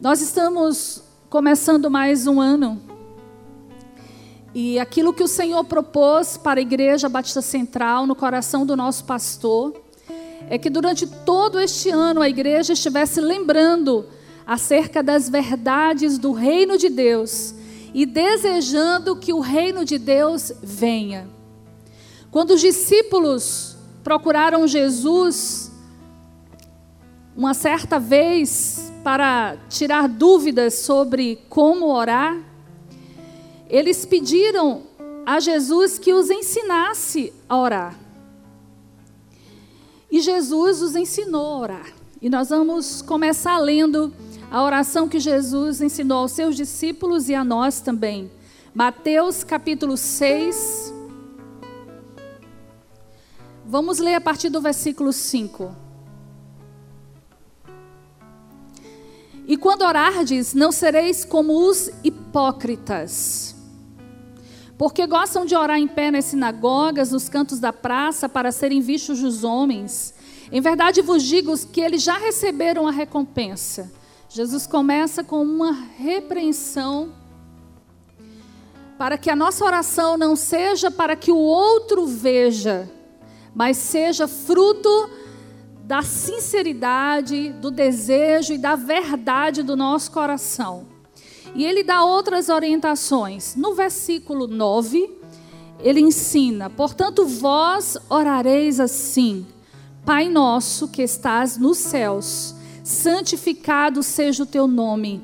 Nós estamos começando mais um ano. E aquilo que o Senhor propôs para a Igreja Batista Central, no coração do nosso pastor, é que durante todo este ano a igreja estivesse lembrando acerca das verdades do reino de Deus e desejando que o reino de Deus venha. Quando os discípulos procuraram Jesus, uma certa vez, para tirar dúvidas sobre como orar, eles pediram a Jesus que os ensinasse a orar. E Jesus os ensinou a orar. E nós vamos começar lendo a oração que Jesus ensinou aos seus discípulos e a nós também. Mateus capítulo 6. Vamos ler a partir do versículo 5. E quando orardes, não sereis como os hipócritas, porque gostam de orar em pé nas sinagogas, nos cantos da praça, para serem vistos dos homens. Em verdade vos digo que eles já receberam a recompensa. Jesus começa com uma repreensão para que a nossa oração não seja para que o outro veja, mas seja fruto da sinceridade, do desejo e da verdade do nosso coração. E ele dá outras orientações. No versículo 9, ele ensina: Portanto, vós orareis assim: Pai nosso que estás nos céus, santificado seja o teu nome.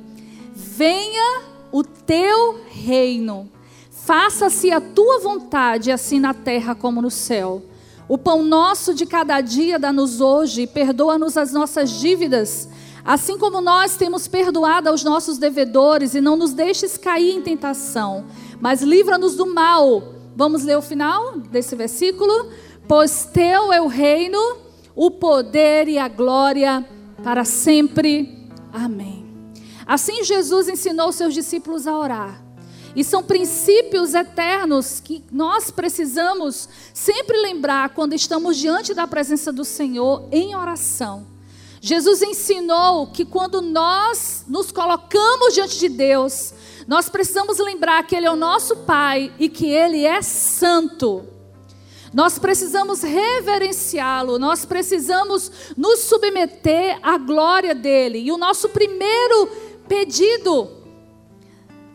Venha o teu reino. Faça-se a tua vontade, assim na terra como no céu. O pão nosso de cada dia dá-nos hoje, perdoa-nos as nossas dívidas, assim como nós temos perdoado aos nossos devedores, e não nos deixes cair em tentação, mas livra-nos do mal. Vamos ler o final desse versículo? Pois teu é o reino, o poder e a glória para sempre. Amém. Assim Jesus ensinou seus discípulos a orar. E são princípios eternos que nós precisamos sempre lembrar quando estamos diante da presença do Senhor em oração. Jesus ensinou que quando nós nos colocamos diante de Deus, nós precisamos lembrar que Ele é o nosso Pai e que Ele é santo. Nós precisamos reverenciá-lo, nós precisamos nos submeter à glória dele. E o nosso primeiro pedido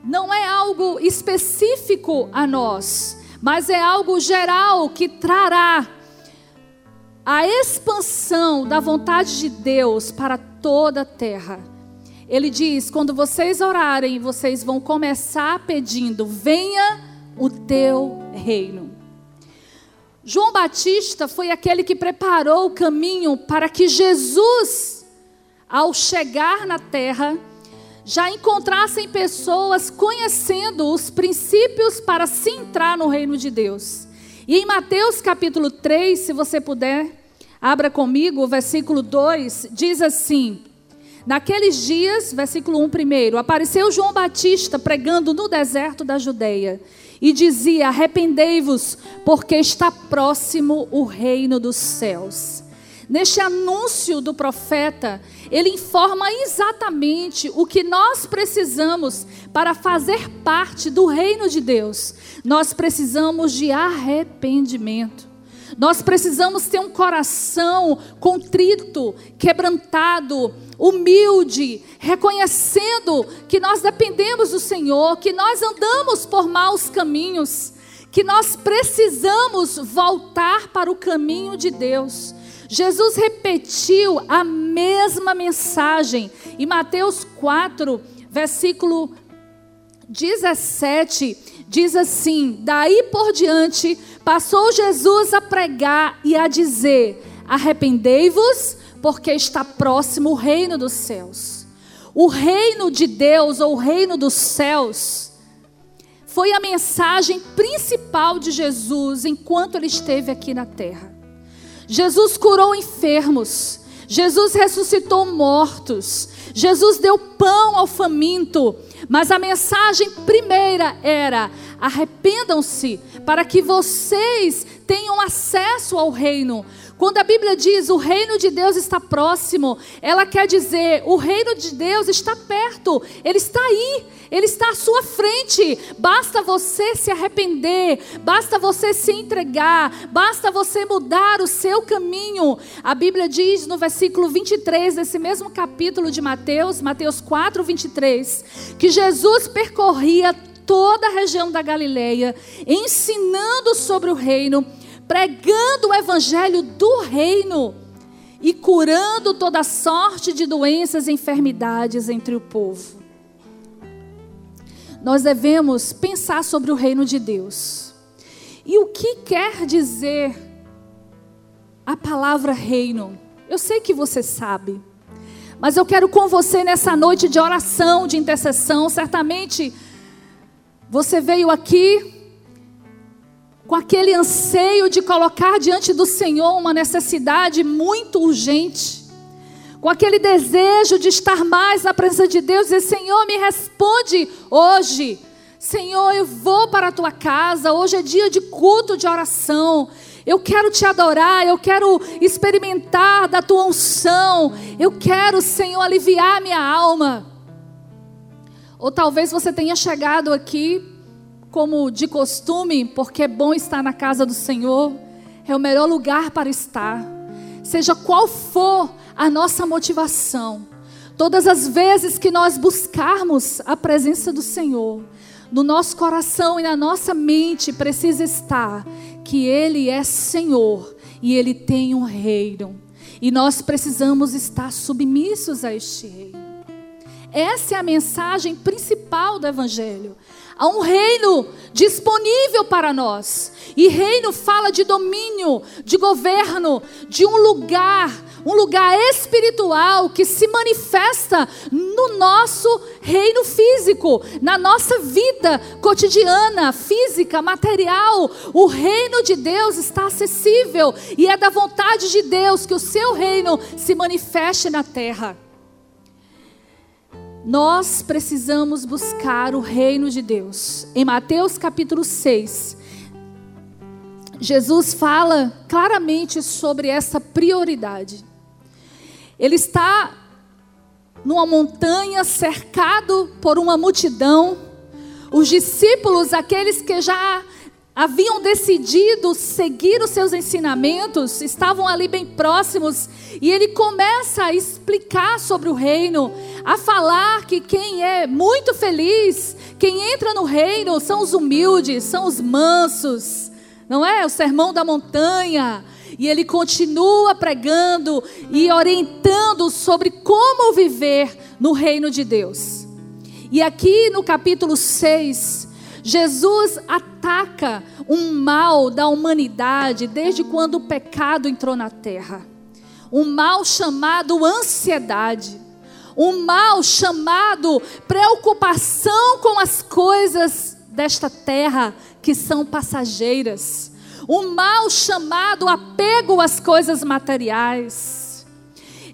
não é algo específico a nós, mas é algo geral que trará a expansão da vontade de Deus para toda a terra. Ele diz: quando vocês orarem, vocês vão começar pedindo: venha o teu reino. João Batista foi aquele que preparou o caminho para que Jesus, ao chegar na terra, já encontrassem pessoas conhecendo os princípios para se entrar no reino de Deus. E em Mateus capítulo 3, se você puder, abra comigo, o versículo 2, diz assim: Naqueles dias, versículo 1 primeiro, apareceu João Batista pregando no deserto da Judeia e dizia: Arrependei-vos, porque está próximo o reino dos céus. Neste anúncio do profeta, ele informa exatamente o que nós precisamos para fazer parte do reino de Deus. Nós precisamos de arrependimento. Nós precisamos ter um coração contrito, quebrantado, humilde, reconhecendo que nós dependemos do Senhor, que nós andamos por maus caminhos, que nós precisamos voltar para o caminho de Deus. Jesus repetiu a mesma mensagem em Mateus 4, versículo 17, diz assim: Daí por diante, passou Jesus a pregar e a dizer: Arrependei-vos, porque está próximo o reino dos céus. O reino de Deus, ou o reino dos céus, foi a mensagem principal de Jesus enquanto ele esteve aqui na terra. Jesus curou enfermos. Jesus ressuscitou mortos. Jesus deu pão ao faminto. Mas a mensagem primeira era: arrependam-se para que vocês tenham acesso ao reino. Quando a Bíblia diz o reino de Deus está próximo, ela quer dizer o reino de Deus está perto, ele está aí, ele está à sua frente. Basta você se arrepender, basta você se entregar, basta você mudar o seu caminho. A Bíblia diz no versículo 23 desse mesmo capítulo de Mateus, Mateus 4, 23, que Jesus percorria toda a região da Galileia, ensinando sobre o reino pregando o evangelho do reino e curando toda sorte de doenças e enfermidades entre o povo. Nós devemos pensar sobre o reino de Deus. E o que quer dizer a palavra reino? Eu sei que você sabe, mas eu quero com você nessa noite de oração, de intercessão. Certamente você veio aqui com aquele anseio de colocar diante do Senhor uma necessidade muito urgente, com aquele desejo de estar mais na presença de Deus e Senhor, me responde hoje. Senhor, eu vou para a tua casa, hoje é dia de culto, de oração. Eu quero te adorar, eu quero experimentar da tua unção. Eu quero, Senhor, aliviar minha alma. Ou talvez você tenha chegado aqui como de costume, porque é bom estar na casa do Senhor, é o melhor lugar para estar. Seja qual for a nossa motivação, todas as vezes que nós buscarmos a presença do Senhor, no nosso coração e na nossa mente precisa estar que Ele é Senhor e Ele tem um reino. E nós precisamos estar submissos a este reino. Essa é a mensagem principal do Evangelho. Há um reino disponível para nós. E reino fala de domínio, de governo, de um lugar, um lugar espiritual que se manifesta no nosso reino físico, na nossa vida cotidiana, física, material. O reino de Deus está acessível e é da vontade de Deus que o seu reino se manifeste na terra. Nós precisamos buscar o reino de Deus. Em Mateus capítulo 6, Jesus fala claramente sobre essa prioridade. Ele está numa montanha cercado por uma multidão. Os discípulos, aqueles que já haviam decidido seguir os seus ensinamentos, estavam ali bem próximos, e ele começa a explicar sobre o reino, a falar que quem é muito feliz, quem entra no reino são os humildes, são os mansos, não é? O sermão da montanha. E ele continua pregando e orientando sobre como viver no reino de Deus. E aqui no capítulo 6, Jesus ataca um mal da humanidade desde quando o pecado entrou na terra. Um mal chamado ansiedade. Um mal chamado preocupação com as coisas desta terra que são passageiras. Um mal chamado apego às coisas materiais.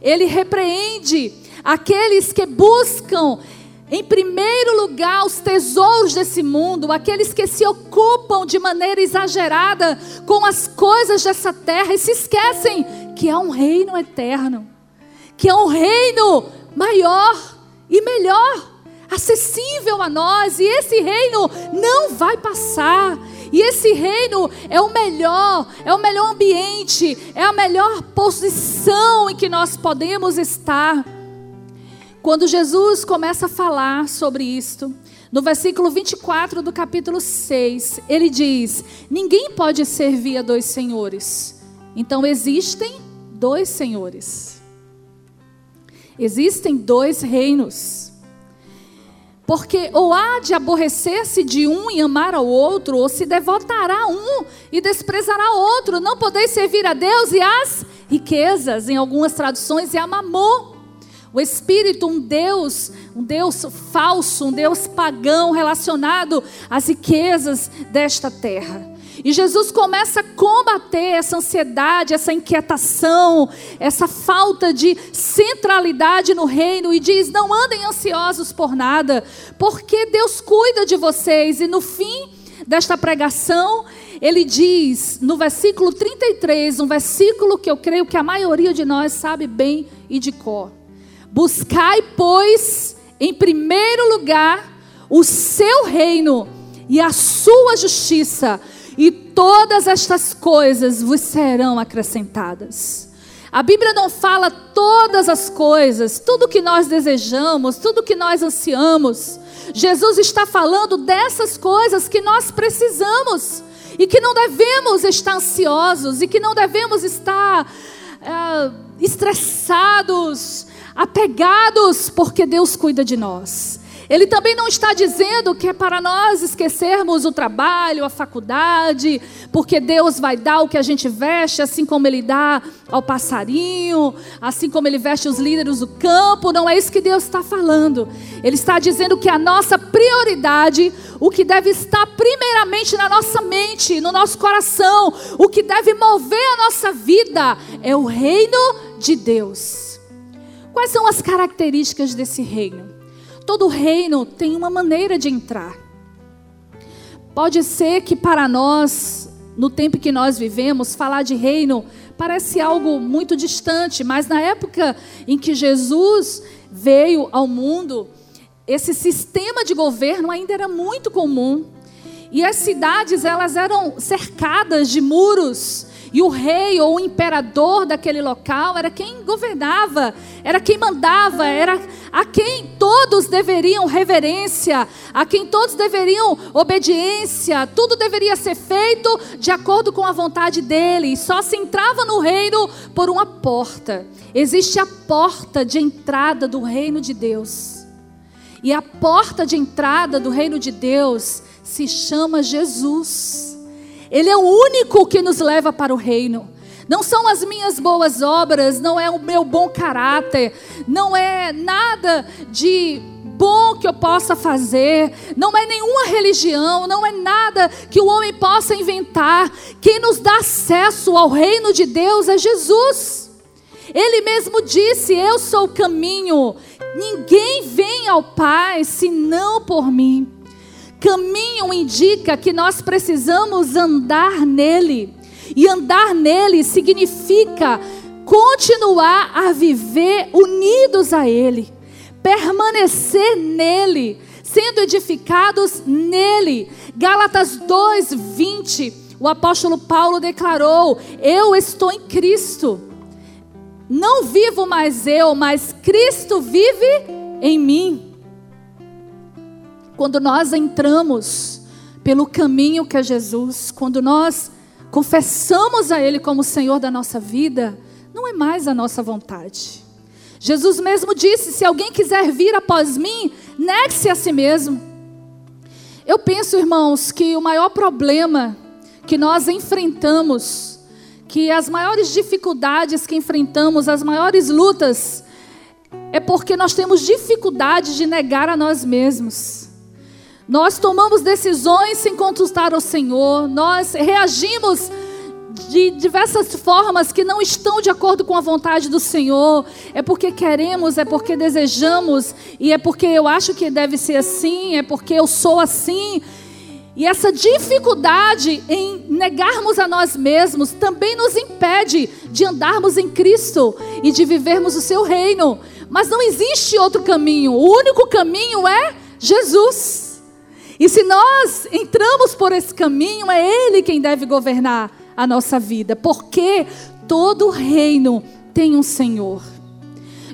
Ele repreende aqueles que buscam em primeiro lugar, os tesouros desse mundo, aqueles que se ocupam de maneira exagerada com as coisas dessa terra e se esquecem que há um reino eterno, que há um reino maior e melhor, acessível a nós, e esse reino não vai passar. E esse reino é o melhor, é o melhor ambiente, é a melhor posição em que nós podemos estar. Quando Jesus começa a falar sobre isto, no versículo 24 do capítulo 6, ele diz: Ninguém pode servir a dois senhores. Então existem dois senhores. Existem dois reinos. Porque ou há de aborrecer-se de um e amar ao outro, ou se devotará a um e desprezará outro. Não podeis servir a Deus e as riquezas, em algumas traduções, e a mamon. O espírito, um Deus, um Deus falso, um Deus pagão relacionado às riquezas desta terra. E Jesus começa a combater essa ansiedade, essa inquietação, essa falta de centralidade no reino e diz: não andem ansiosos por nada, porque Deus cuida de vocês. E no fim desta pregação, ele diz no versículo 33, um versículo que eu creio que a maioria de nós sabe bem e de cor. Buscai, pois, em primeiro lugar o seu reino e a sua justiça, e todas estas coisas vos serão acrescentadas. A Bíblia não fala todas as coisas, tudo que nós desejamos, tudo que nós ansiamos. Jesus está falando dessas coisas que nós precisamos e que não devemos estar ansiosos e que não devemos estar é, estressados, apegados, porque Deus cuida de nós. Ele também não está dizendo que é para nós esquecermos o trabalho, a faculdade, porque Deus vai dar o que a gente veste, assim como Ele dá ao passarinho, assim como Ele veste os líderes do campo. Não é isso que Deus está falando. Ele está dizendo que a nossa prioridade, o que deve estar primeiramente na nossa mente, no nosso coração, o que deve mover a nossa vida, é o reino de Deus. Quais são as características desse reino? Todo reino tem uma maneira de entrar. Pode ser que para nós, no tempo que nós vivemos, falar de reino parece algo muito distante, mas na época em que Jesus veio ao mundo, esse sistema de governo ainda era muito comum. E as cidades, elas eram cercadas de muros e o rei ou o imperador daquele local era quem governava, era quem mandava, era a quem todos deveriam reverência, a quem todos deveriam obediência, tudo deveria ser feito de acordo com a vontade dele, e só se entrava no reino por uma porta. Existe a porta de entrada do reino de Deus. E a porta de entrada do reino de Deus se chama Jesus. Ele é o único que nos leva para o reino. Não são as minhas boas obras, não é o meu bom caráter, não é nada de bom que eu possa fazer, não é nenhuma religião, não é nada que o homem possa inventar. Quem nos dá acesso ao reino de Deus é Jesus. Ele mesmo disse: Eu sou o caminho, ninguém vem ao Pai senão por mim. Caminho indica que nós precisamos andar nele. E andar nele significa continuar a viver unidos a ele, permanecer nele, sendo edificados nele. Gálatas 2:20. O apóstolo Paulo declarou: Eu estou em Cristo. Não vivo mais eu, mas Cristo vive em mim. Quando nós entramos pelo caminho que é Jesus, quando nós confessamos a Ele como Senhor da nossa vida, não é mais a nossa vontade. Jesus mesmo disse: se alguém quiser vir após mim, negue-se a si mesmo. Eu penso, irmãos, que o maior problema que nós enfrentamos, que as maiores dificuldades que enfrentamos, as maiores lutas, é porque nós temos dificuldade de negar a nós mesmos. Nós tomamos decisões sem consultar o Senhor, nós reagimos de diversas formas que não estão de acordo com a vontade do Senhor. É porque queremos, é porque desejamos, e é porque eu acho que deve ser assim, é porque eu sou assim. E essa dificuldade em negarmos a nós mesmos também nos impede de andarmos em Cristo e de vivermos o seu reino. Mas não existe outro caminho, o único caminho é Jesus. E se nós entramos por esse caminho, é Ele quem deve governar a nossa vida, porque todo reino tem um Senhor.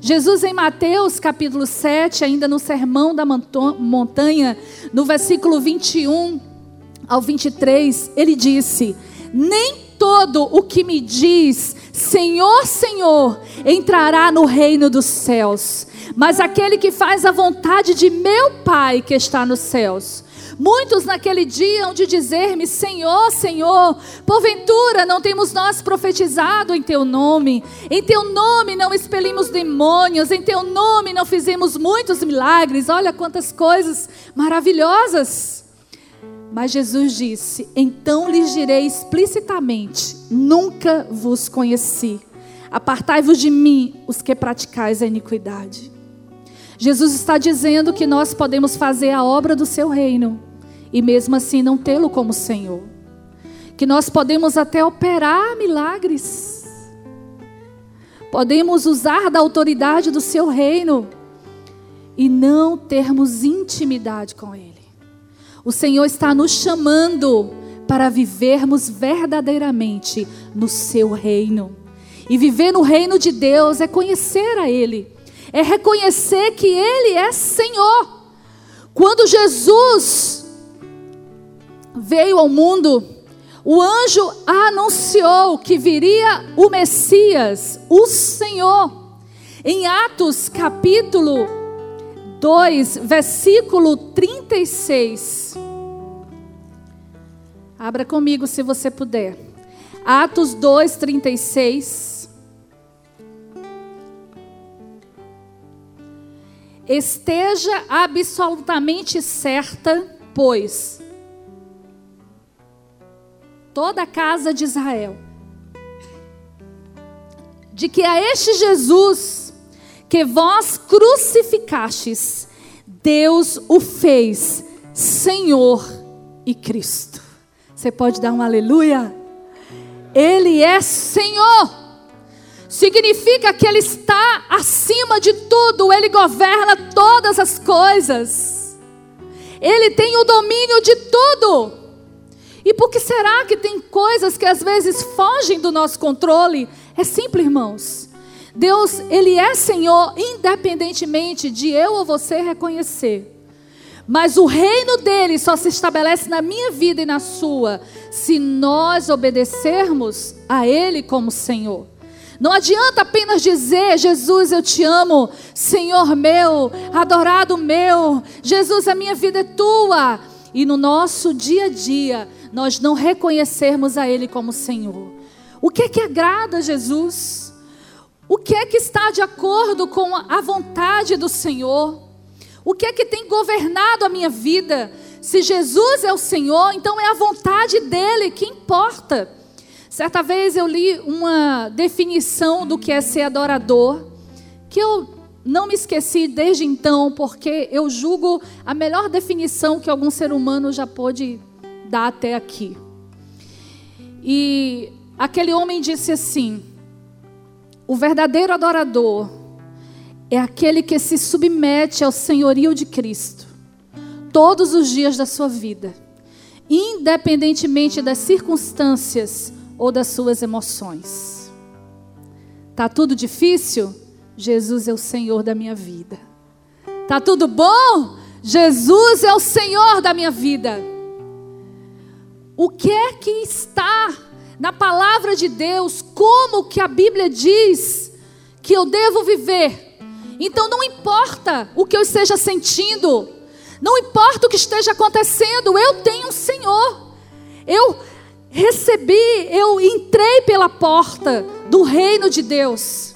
Jesus, em Mateus capítulo 7, ainda no Sermão da Montanha, no versículo 21 ao 23, ele disse: Nem todo o que me diz Senhor, Senhor, entrará no reino dos céus, mas aquele que faz a vontade de meu Pai que está nos céus. Muitos naquele dia hão de dizer-me: Senhor, Senhor, porventura não temos nós profetizado em teu nome, em teu nome não expelimos demônios, em teu nome não fizemos muitos milagres. Olha quantas coisas maravilhosas. Mas Jesus disse: Então lhes direi explicitamente: Nunca vos conheci. Apartai-vos de mim, os que praticais a iniquidade. Jesus está dizendo que nós podemos fazer a obra do seu reino e mesmo assim não tê-lo como Senhor. que nós podemos até operar milagres, podemos usar da autoridade do seu reino e não termos intimidade com Ele. O Senhor está nos chamando para vivermos verdadeiramente no seu reino. E viver no reino de Deus é conhecer a Ele, é reconhecer que Ele é Senhor. Quando Jesus veio ao mundo, o anjo anunciou que viria o Messias, o Senhor. Em Atos capítulo 2, versículo 36. Abra comigo se você puder. Atos 2, 36. Esteja absolutamente certa, pois, toda a casa de Israel, de que a este Jesus que vós crucificastes, Deus o fez Senhor e Cristo. Você pode dar um aleluia? Ele é Senhor. Significa que Ele está acima de tudo, Ele governa todas as coisas, Ele tem o domínio de tudo. E por que será que tem coisas que às vezes fogem do nosso controle? É simples, irmãos. Deus, Ele é Senhor, independentemente de eu ou você reconhecer. Mas o reino dele só se estabelece na minha vida e na sua, se nós obedecermos a Ele como Senhor. Não adianta apenas dizer, Jesus, eu te amo, Senhor meu, adorado meu, Jesus, a minha vida é tua. E no nosso dia a dia, nós não reconhecermos a Ele como Senhor. O que é que agrada a Jesus? O que é que está de acordo com a vontade do Senhor? O que é que tem governado a minha vida? Se Jesus é o Senhor, então é a vontade dele que importa. Certa vez eu li uma definição do que é ser adorador, que eu não me esqueci desde então, porque eu julgo a melhor definição que algum ser humano já pôde dar até aqui. E aquele homem disse assim: o verdadeiro adorador é aquele que se submete ao senhorio de Cristo todos os dias da sua vida, independentemente das circunstâncias ou das suas emoções. Tá tudo difícil? Jesus é o Senhor da minha vida. Tá tudo bom? Jesus é o Senhor da minha vida. O que é que está na palavra de Deus? Como que a Bíblia diz que eu devo viver? Então não importa o que eu esteja sentindo, não importa o que esteja acontecendo, eu tenho um Senhor. Eu recebi, eu entrei pela porta do reino de Deus.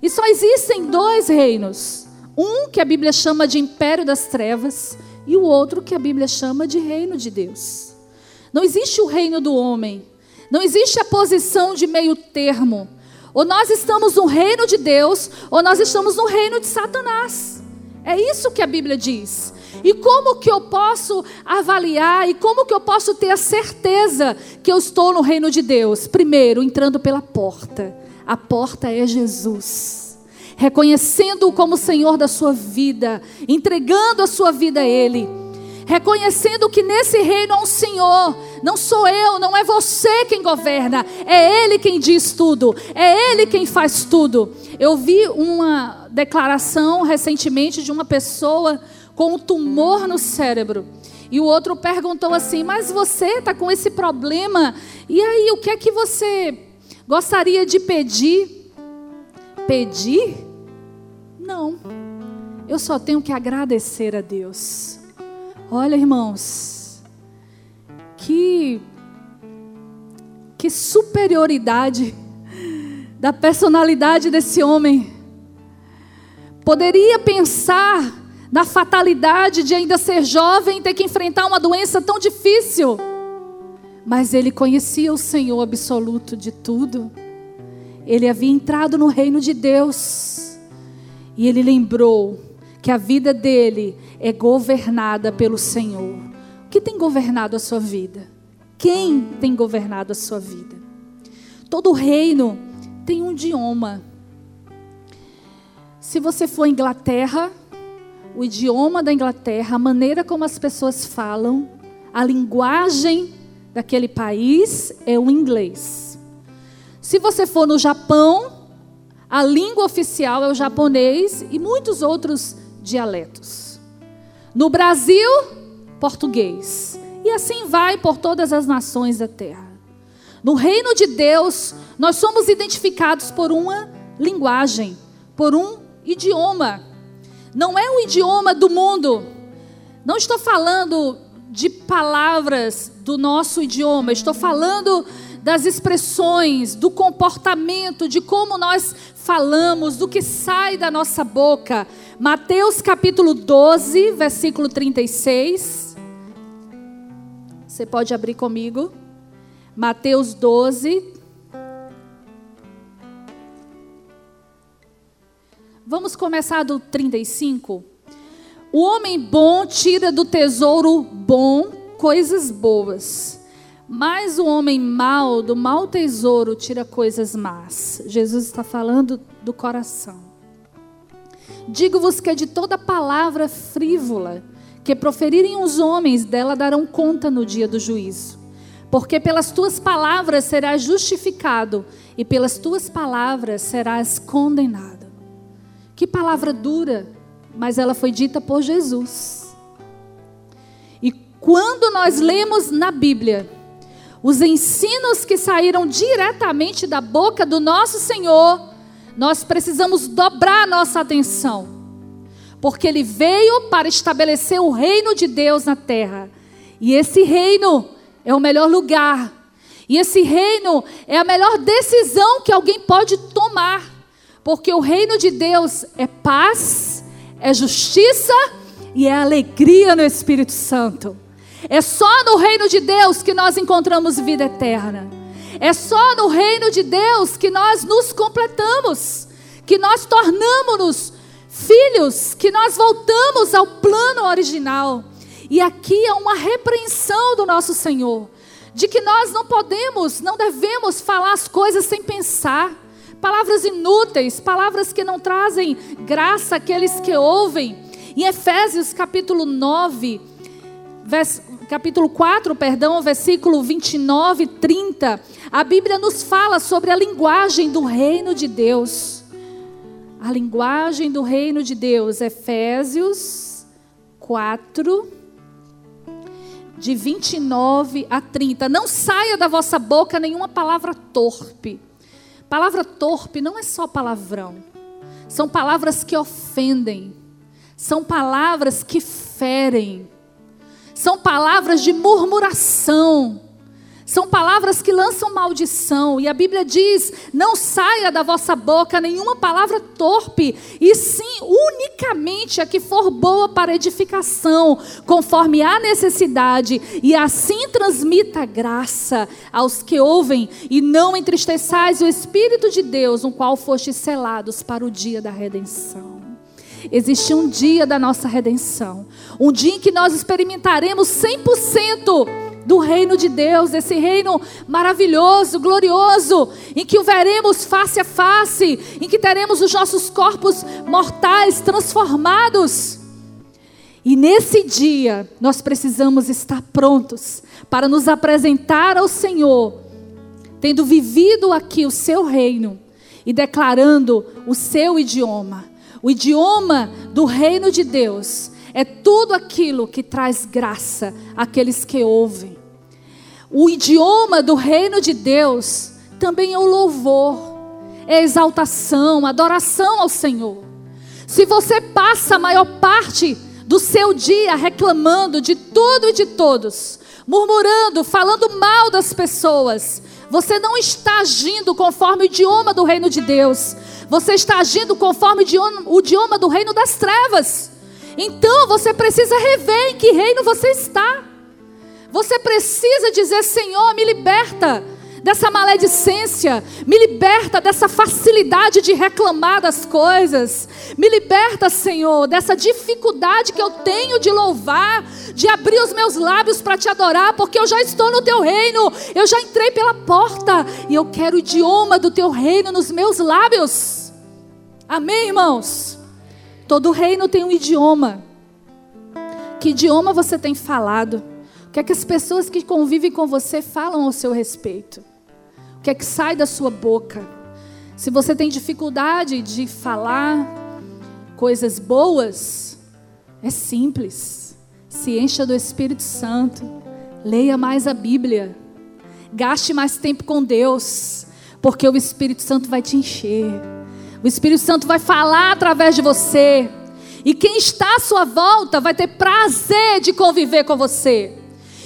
E só existem dois reinos: um que a Bíblia chama de império das trevas e o outro que a Bíblia chama de reino de Deus. Não existe o reino do homem, não existe a posição de meio termo. Ou nós estamos no reino de Deus, ou nós estamos no reino de Satanás. É isso que a Bíblia diz. E como que eu posso avaliar e como que eu posso ter a certeza que eu estou no reino de Deus? Primeiro, entrando pela porta. A porta é Jesus. Reconhecendo-o como Senhor da sua vida, entregando a sua vida a Ele reconhecendo que nesse reino há um Senhor. Não sou eu, não é você quem governa, é Ele quem diz tudo, é Ele quem faz tudo. Eu vi uma declaração recentemente de uma pessoa com um tumor no cérebro. E o outro perguntou assim: Mas você está com esse problema? E aí, o que é que você gostaria de pedir? Pedir? Não. Eu só tenho que agradecer a Deus. Olha, irmãos, que que superioridade da personalidade desse homem. Poderia pensar na fatalidade de ainda ser jovem e ter que enfrentar uma doença tão difícil. Mas ele conhecia o Senhor absoluto de tudo. Ele havia entrado no reino de Deus. E ele lembrou que a vida dele é governada pelo Senhor. O que tem governado a sua vida? Quem tem governado a sua vida? Todo reino tem um idioma. Se você for à Inglaterra, o idioma da Inglaterra, a maneira como as pessoas falam, a linguagem daquele país é o inglês. Se você for no Japão, a língua oficial é o japonês e muitos outros dialetos. No Brasil, português. E assim vai por todas as nações da terra. No reino de Deus, nós somos identificados por uma linguagem, por um idioma. Não é o idioma do mundo. Não estou falando de palavras do nosso idioma, estou falando das expressões, do comportamento, de como nós falamos, do que sai da nossa boca. Mateus capítulo 12, versículo 36. Você pode abrir comigo. Mateus 12. Vamos começar do 35. O homem bom tira do tesouro bom coisas boas, mas o homem mau do mau tesouro tira coisas más. Jesus está falando do coração. Digo-vos que é de toda palavra frívola que proferirem os homens, dela darão conta no dia do juízo. Porque pelas tuas palavras serás justificado, e pelas tuas palavras serás condenado. Que palavra dura! mas ela foi dita por Jesus. E quando nós lemos na Bíblia os ensinos que saíram diretamente da boca do nosso Senhor, nós precisamos dobrar nossa atenção, porque Ele veio para estabelecer o reino de Deus na terra, e esse reino é o melhor lugar, e esse reino é a melhor decisão que alguém pode tomar, porque o reino de Deus é paz, é justiça e é alegria no Espírito Santo. É só no reino de Deus que nós encontramos vida eterna. É só no reino de Deus que nós nos completamos, que nós tornamos-nos filhos, que nós voltamos ao plano original. E aqui é uma repreensão do nosso Senhor, de que nós não podemos, não devemos falar as coisas sem pensar palavras inúteis, palavras que não trazem graça àqueles que ouvem. Em Efésios capítulo 9, vers, capítulo 4, perdão, versículo 29 e 30, a Bíblia nos fala sobre a linguagem do reino de Deus. A linguagem do reino de Deus, Efésios 4, de 29 a 30. Não saia da vossa boca nenhuma palavra torpe Palavra torpe não é só palavrão. São palavras que ofendem. São palavras que ferem. São palavras de murmuração. São palavras que lançam maldição, e a Bíblia diz: não saia da vossa boca nenhuma palavra torpe, e sim unicamente a que for boa para edificação, conforme a necessidade, e assim transmita graça aos que ouvem, e não entristeçais o Espírito de Deus, no qual fostes selados para o dia da redenção. Existe um dia da nossa redenção, um dia em que nós experimentaremos 100% do reino de Deus, esse reino maravilhoso, glorioso, em que o veremos face a face, em que teremos os nossos corpos mortais transformados. E nesse dia, nós precisamos estar prontos para nos apresentar ao Senhor, tendo vivido aqui o seu reino e declarando o seu idioma, o idioma do reino de Deus. É tudo aquilo que traz graça àqueles que ouvem. O idioma do reino de Deus também é o louvor, é exaltação, adoração ao Senhor. Se você passa a maior parte do seu dia reclamando de tudo e de todos, murmurando, falando mal das pessoas, você não está agindo conforme o idioma do reino de Deus. Você está agindo conforme o idioma do reino das trevas. Então você precisa rever em que reino você está. Você precisa dizer: Senhor, me liberta dessa maledicência, me liberta dessa facilidade de reclamar das coisas, me liberta, Senhor, dessa dificuldade que eu tenho de louvar, de abrir os meus lábios para te adorar, porque eu já estou no teu reino, eu já entrei pela porta e eu quero o idioma do teu reino nos meus lábios. Amém, irmãos? Todo reino tem um idioma. Que idioma você tem falado? O que é que as pessoas que convivem com você falam ao seu respeito? O que é que sai da sua boca? Se você tem dificuldade de falar coisas boas, é simples. Se encha do Espírito Santo. Leia mais a Bíblia. Gaste mais tempo com Deus, porque o Espírito Santo vai te encher. O Espírito Santo vai falar através de você. E quem está à sua volta vai ter prazer de conviver com você.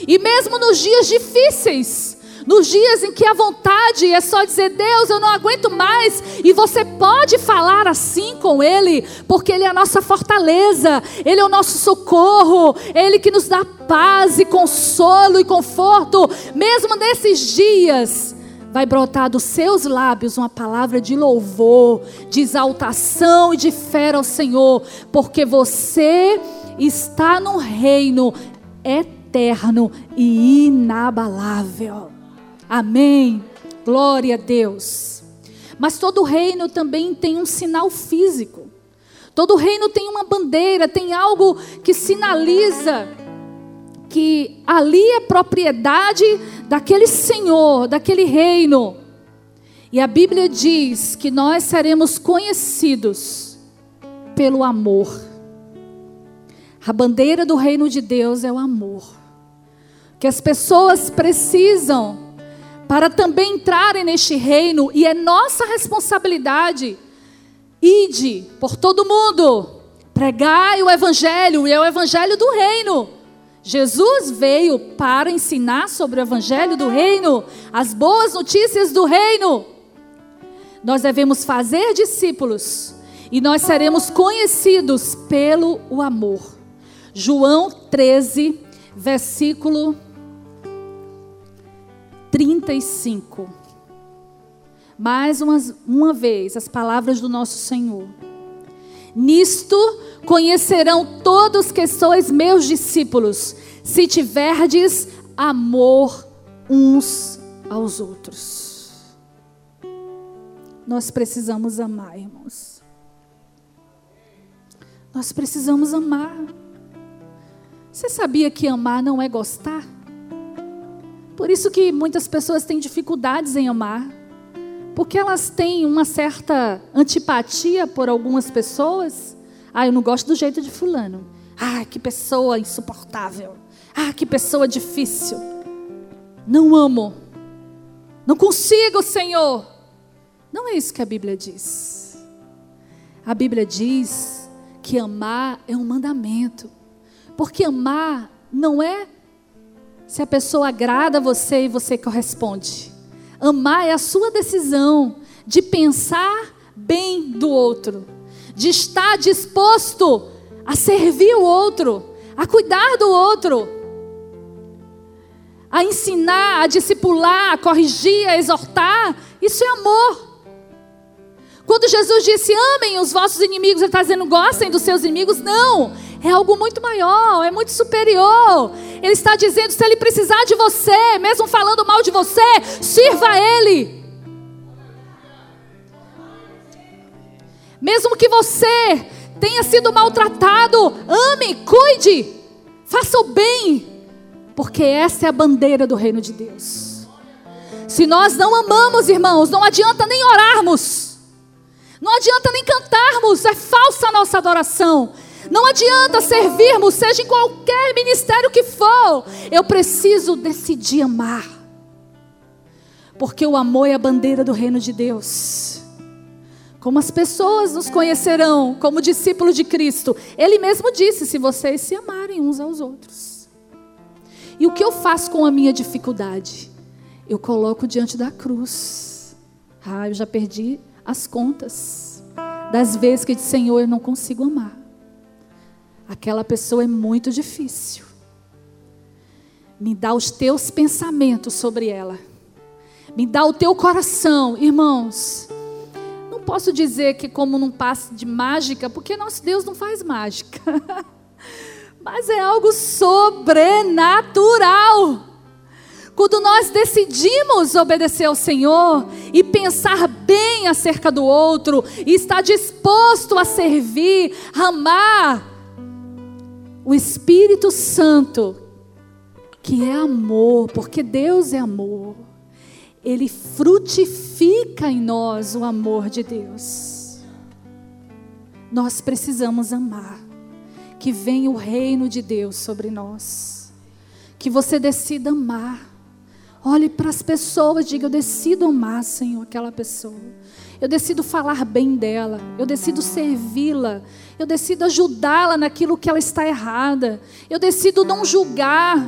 E mesmo nos dias difíceis, nos dias em que a vontade é só dizer, Deus, eu não aguento mais, e você pode falar assim com Ele, porque Ele é a nossa fortaleza, Ele é o nosso socorro, Ele que nos dá paz e consolo e conforto, mesmo nesses dias. Vai brotar dos seus lábios uma palavra de louvor, de exaltação e de fé ao Senhor, porque você está no reino eterno e inabalável. Amém. Glória a Deus. Mas todo reino também tem um sinal físico. Todo reino tem uma bandeira, tem algo que sinaliza que ali é propriedade daquele senhor, daquele reino. E a Bíblia diz que nós seremos conhecidos pelo amor. A bandeira do reino de Deus é o amor que as pessoas precisam para também entrarem neste reino, e é nossa responsabilidade. Ide por todo mundo, pregai o evangelho, e é o evangelho do reino. Jesus veio para ensinar sobre o evangelho do reino, as boas notícias do reino. Nós devemos fazer discípulos e nós seremos conhecidos pelo o amor. João 13, versículo 35. Mais uma, uma vez, as palavras do nosso Senhor. Nisto conhecerão todos que sois meus discípulos, se tiverdes amor uns aos outros. Nós precisamos amar, irmãos. Nós precisamos amar. Você sabia que amar não é gostar? Por isso que muitas pessoas têm dificuldades em amar, porque elas têm uma certa antipatia por algumas pessoas. Ah, eu não gosto do jeito de fulano. Ah, que pessoa insuportável. Ah, que pessoa difícil. Não amo. Não consigo, Senhor. Não é isso que a Bíblia diz. A Bíblia diz que amar é um mandamento. Porque amar não é se a pessoa agrada você e você corresponde. Amar é a sua decisão de pensar bem do outro, de estar disposto a servir o outro, a cuidar do outro, a ensinar, a discipular, a corrigir, a exortar. Isso é amor. Quando Jesus disse amem os vossos inimigos, ele está dizendo gostem dos seus inimigos. Não, é algo muito maior, é muito superior. Ele está dizendo: se ele precisar de você, mesmo falando mal de você, sirva a ele. Mesmo que você tenha sido maltratado, ame, cuide, faça o bem, porque essa é a bandeira do reino de Deus. Se nós não amamos, irmãos, não adianta nem orarmos, não adianta nem cantarmos, é falsa a nossa adoração, não adianta servirmos, seja em qualquer ministério que for. Eu preciso decidir amar. Porque o amor é a bandeira do reino de Deus. Como as pessoas nos conhecerão como discípulos de Cristo. Ele mesmo disse: se vocês se amarem uns aos outros. E o que eu faço com a minha dificuldade? Eu coloco diante da cruz. Ah, eu já perdi as contas das vezes que disse: Senhor, eu não consigo amar aquela pessoa é muito difícil. Me dá os teus pensamentos sobre ela. Me dá o teu coração, irmãos. Não posso dizer que como num passe de mágica, porque nosso Deus não faz mágica. Mas é algo sobrenatural. Quando nós decidimos obedecer ao Senhor e pensar bem acerca do outro, e estar disposto a servir, amar, o Espírito Santo, que é amor, porque Deus é amor, ele frutifica em nós o amor de Deus. Nós precisamos amar, que venha o reino de Deus sobre nós, que você decida amar Olhe para as pessoas, diga: Eu decido amar, Senhor, aquela pessoa. Eu decido falar bem dela. Eu decido servi-la. Eu decido ajudá-la naquilo que ela está errada. Eu decido não julgar.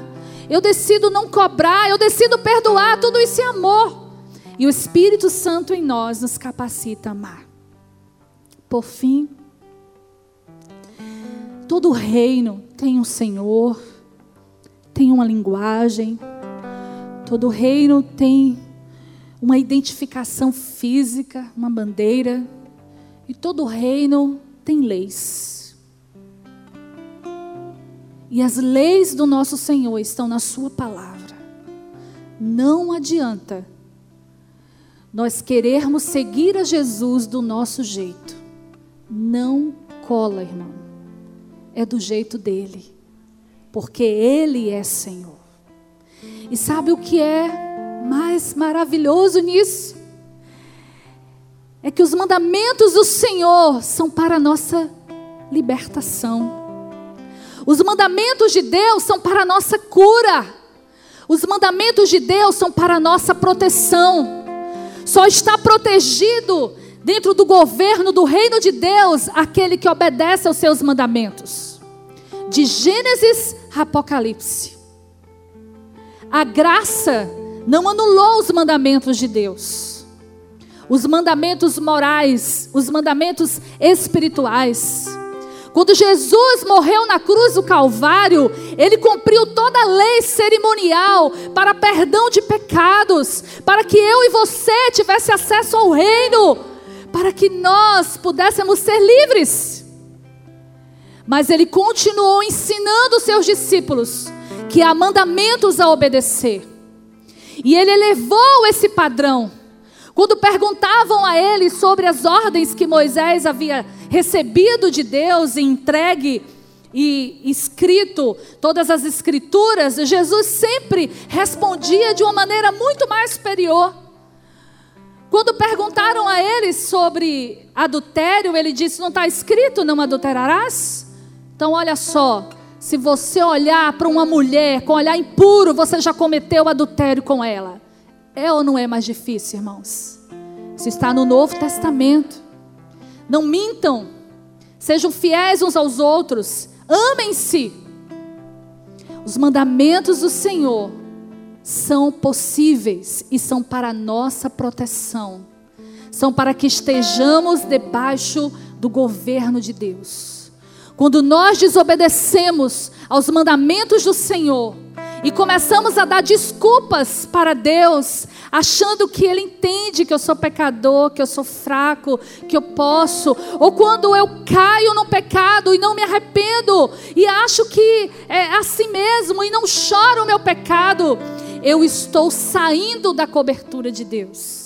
Eu decido não cobrar. Eu decido perdoar. Tudo isso é amor. E o Espírito Santo em nós nos capacita a amar. Por fim, todo reino tem um Senhor, tem uma linguagem Todo reino tem uma identificação física, uma bandeira, e todo reino tem leis. E as leis do nosso Senhor estão na Sua palavra. Não adianta nós querermos seguir a Jesus do nosso jeito. Não cola, irmão. É do jeito dele. Porque Ele é Senhor. E sabe o que é mais maravilhoso nisso? É que os mandamentos do Senhor são para a nossa libertação. Os mandamentos de Deus são para a nossa cura. Os mandamentos de Deus são para a nossa proteção. Só está protegido dentro do governo do reino de Deus aquele que obedece aos seus mandamentos. De Gênesis a Apocalipse. A graça não anulou os mandamentos de Deus. Os mandamentos morais, os mandamentos espirituais. Quando Jesus morreu na cruz do Calvário, ele cumpriu toda a lei cerimonial para perdão de pecados, para que eu e você tivesse acesso ao reino, para que nós pudéssemos ser livres. Mas ele continuou ensinando seus discípulos que há mandamentos a obedecer. E ele elevou esse padrão. Quando perguntavam a ele sobre as ordens que Moisés havia recebido de Deus e entregue e escrito todas as escrituras, Jesus sempre respondia de uma maneira muito mais superior. Quando perguntaram a ele sobre adultério, ele disse: Não está escrito, não adulterarás? Então, olha só, se você olhar para uma mulher com olhar impuro, você já cometeu adultério com ela. É ou não é mais difícil, irmãos? Isso está no Novo Testamento. Não mintam. Sejam fiéis uns aos outros. Amem-se. Os mandamentos do Senhor são possíveis e são para nossa proteção. São para que estejamos debaixo do governo de Deus. Quando nós desobedecemos aos mandamentos do Senhor e começamos a dar desculpas para Deus, achando que Ele entende que eu sou pecador, que eu sou fraco, que eu posso, ou quando eu caio no pecado e não me arrependo e acho que é assim mesmo e não choro o meu pecado, eu estou saindo da cobertura de Deus.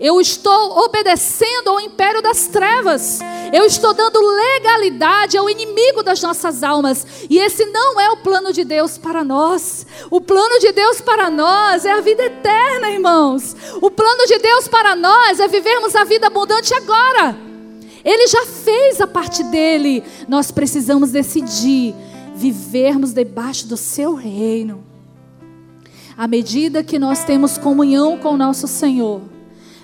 Eu estou obedecendo ao império das trevas. Eu estou dando legalidade ao inimigo das nossas almas. E esse não é o plano de Deus para nós. O plano de Deus para nós é a vida eterna, irmãos. O plano de Deus para nós é vivermos a vida abundante agora. Ele já fez a parte dele. Nós precisamos decidir vivermos debaixo do seu reino. À medida que nós temos comunhão com o nosso Senhor,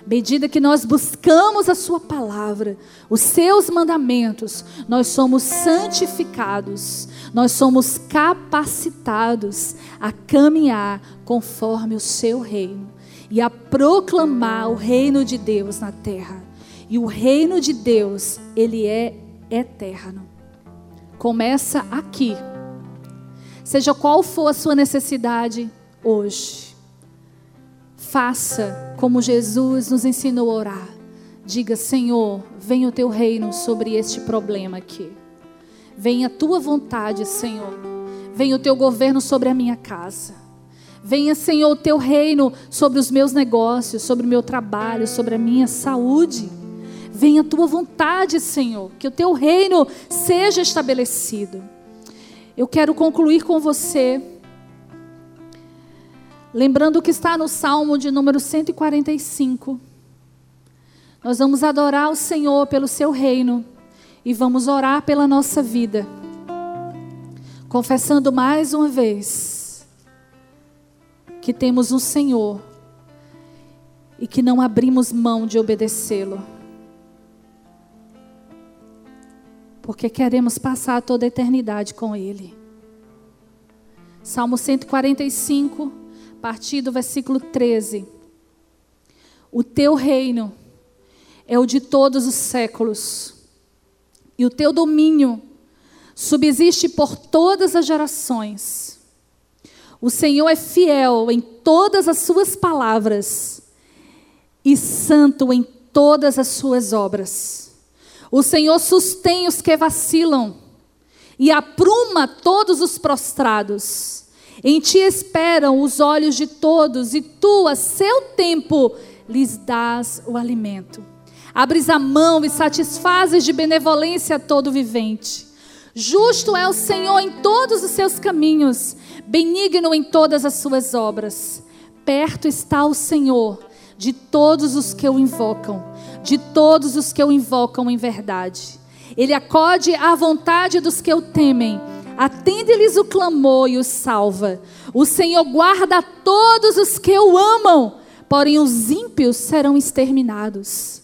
medida que nós buscamos a Sua palavra, os Seus mandamentos, nós somos santificados, nós somos capacitados a caminhar conforme o Seu reino e a proclamar o reino de Deus na terra. E o reino de Deus, ele é eterno. Começa aqui. Seja qual for a sua necessidade hoje faça como Jesus nos ensinou a orar. Diga, Senhor, venha o teu reino sobre este problema aqui. Venha a tua vontade, Senhor. Venha o teu governo sobre a minha casa. Venha, Senhor, o teu reino sobre os meus negócios, sobre o meu trabalho, sobre a minha saúde. Venha a tua vontade, Senhor, que o teu reino seja estabelecido. Eu quero concluir com você, lembrando que está no Salmo de número 145. Nós vamos adorar o Senhor pelo seu reino e vamos orar pela nossa vida, confessando mais uma vez que temos um Senhor e que não abrimos mão de obedecê-lo. Porque queremos passar toda a eternidade com Ele. Salmo 145, a partir do versículo 13. O teu reino é o de todos os séculos e o teu domínio subsiste por todas as gerações. O Senhor é fiel em todas as suas palavras e santo em todas as suas obras. O Senhor sustém os que vacilam e apruma todos os prostrados. Em ti esperam os olhos de todos e tu, a seu tempo, lhes dás o alimento. Abres a mão e satisfazes de benevolência todo vivente. Justo é o Senhor em todos os seus caminhos, benigno em todas as suas obras. Perto está o Senhor de todos os que o invocam, de todos os que o invocam em verdade. Ele acode à vontade dos que o temem, atende-lhes o clamor e os salva. O Senhor guarda todos os que o amam, porém os ímpios serão exterminados.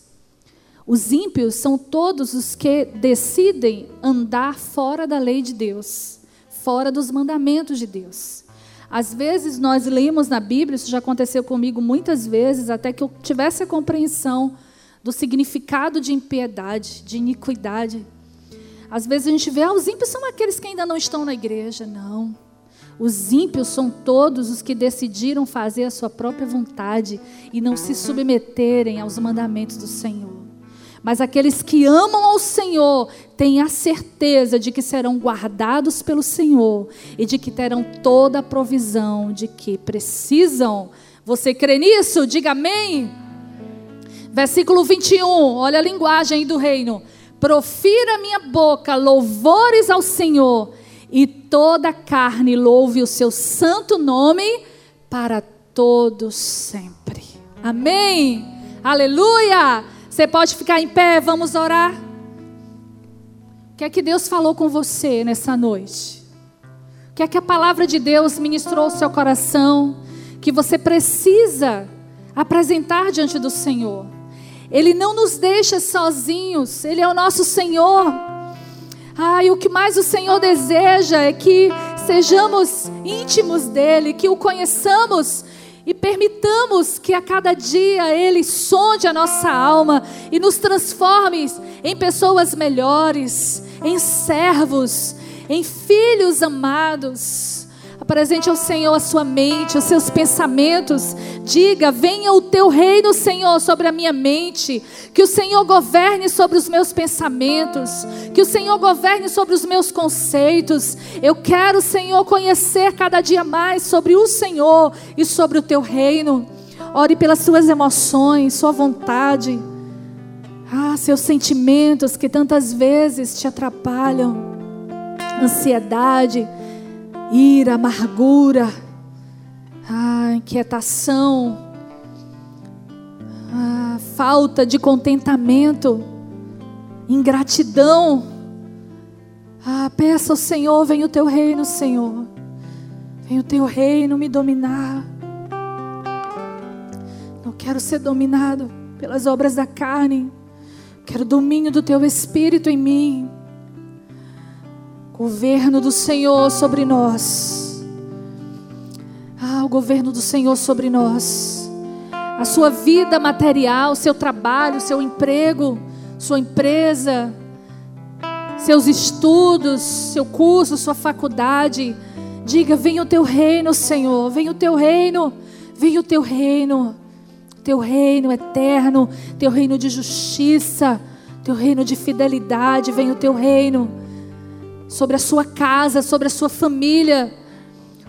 Os ímpios são todos os que decidem andar fora da lei de Deus, fora dos mandamentos de Deus. Às vezes nós lemos na Bíblia, isso já aconteceu comigo muitas vezes, até que eu tivesse a compreensão do significado de impiedade, de iniquidade. Às vezes a gente vê, ah, os ímpios são aqueles que ainda não estão na igreja. Não. Os ímpios são todos os que decidiram fazer a sua própria vontade e não se submeterem aos mandamentos do Senhor. Mas aqueles que amam ao Senhor têm a certeza de que serão guardados pelo Senhor e de que terão toda a provisão de que precisam. Você crê nisso? Diga amém. Versículo 21, olha a linguagem do reino. Profira minha boca louvores ao Senhor, e toda carne louve o seu santo nome para todos sempre. Amém. Aleluia. Você pode ficar em pé, vamos orar. O que é que Deus falou com você nessa noite? O que é que a palavra de Deus ministrou ao seu coração? Que você precisa apresentar diante do Senhor. Ele não nos deixa sozinhos, Ele é o nosso Senhor. E o que mais o Senhor deseja é que sejamos íntimos dEle, que o conheçamos e permitamos que a cada dia Ele sonde a nossa alma e nos transforme em pessoas melhores, em servos, em filhos amados. Apresente ao Senhor a sua mente, os seus pensamentos. Diga: venha o teu reino, Senhor, sobre a minha mente. Que o Senhor governe sobre os meus pensamentos. Que o Senhor governe sobre os meus conceitos. Eu quero, Senhor, conhecer cada dia mais sobre o Senhor e sobre o teu reino. Ore pelas suas emoções, sua vontade. Ah, seus sentimentos que tantas vezes te atrapalham. Ansiedade ira, amargura, a inquietação, a falta de contentamento, ingratidão. Ah, peça ao Senhor, vem o teu reino, Senhor. Vem o teu reino me dominar. Não quero ser dominado pelas obras da carne. Quero domínio do teu espírito em mim governo do Senhor sobre nós. Ah, o governo do Senhor sobre nós. A sua vida material, seu trabalho, seu emprego, sua empresa, seus estudos, seu curso, sua faculdade. Diga: venha o teu reino, Senhor, venha o teu reino, venha o teu reino. Teu reino eterno, teu reino de justiça, teu reino de fidelidade, vem o teu reino sobre a sua casa, sobre a sua família,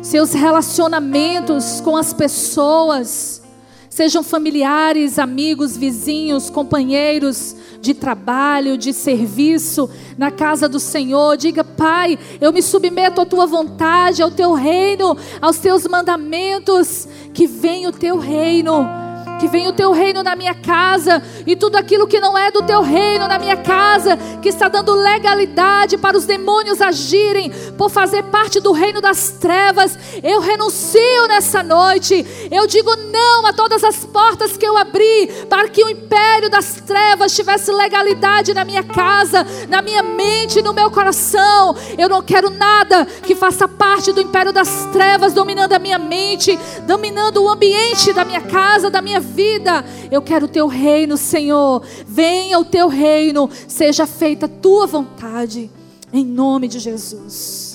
seus relacionamentos com as pessoas, sejam familiares, amigos, vizinhos, companheiros de trabalho, de serviço na casa do Senhor. Diga, Pai, eu me submeto à tua vontade, ao teu reino, aos teus mandamentos, que venha o teu reino que venha o teu reino na minha casa e tudo aquilo que não é do teu reino na minha casa, que está dando legalidade para os demônios agirem por fazer parte do reino das trevas, eu renuncio nessa noite. Eu digo não a todas as portas que eu abri para que o império das trevas tivesse legalidade na minha casa, na minha mente, no meu coração. Eu não quero nada que faça parte do império das trevas dominando a minha mente, dominando o ambiente da minha casa, da minha vida vida. Eu quero o teu reino, Senhor. Venha o teu reino, seja feita a tua vontade, em nome de Jesus.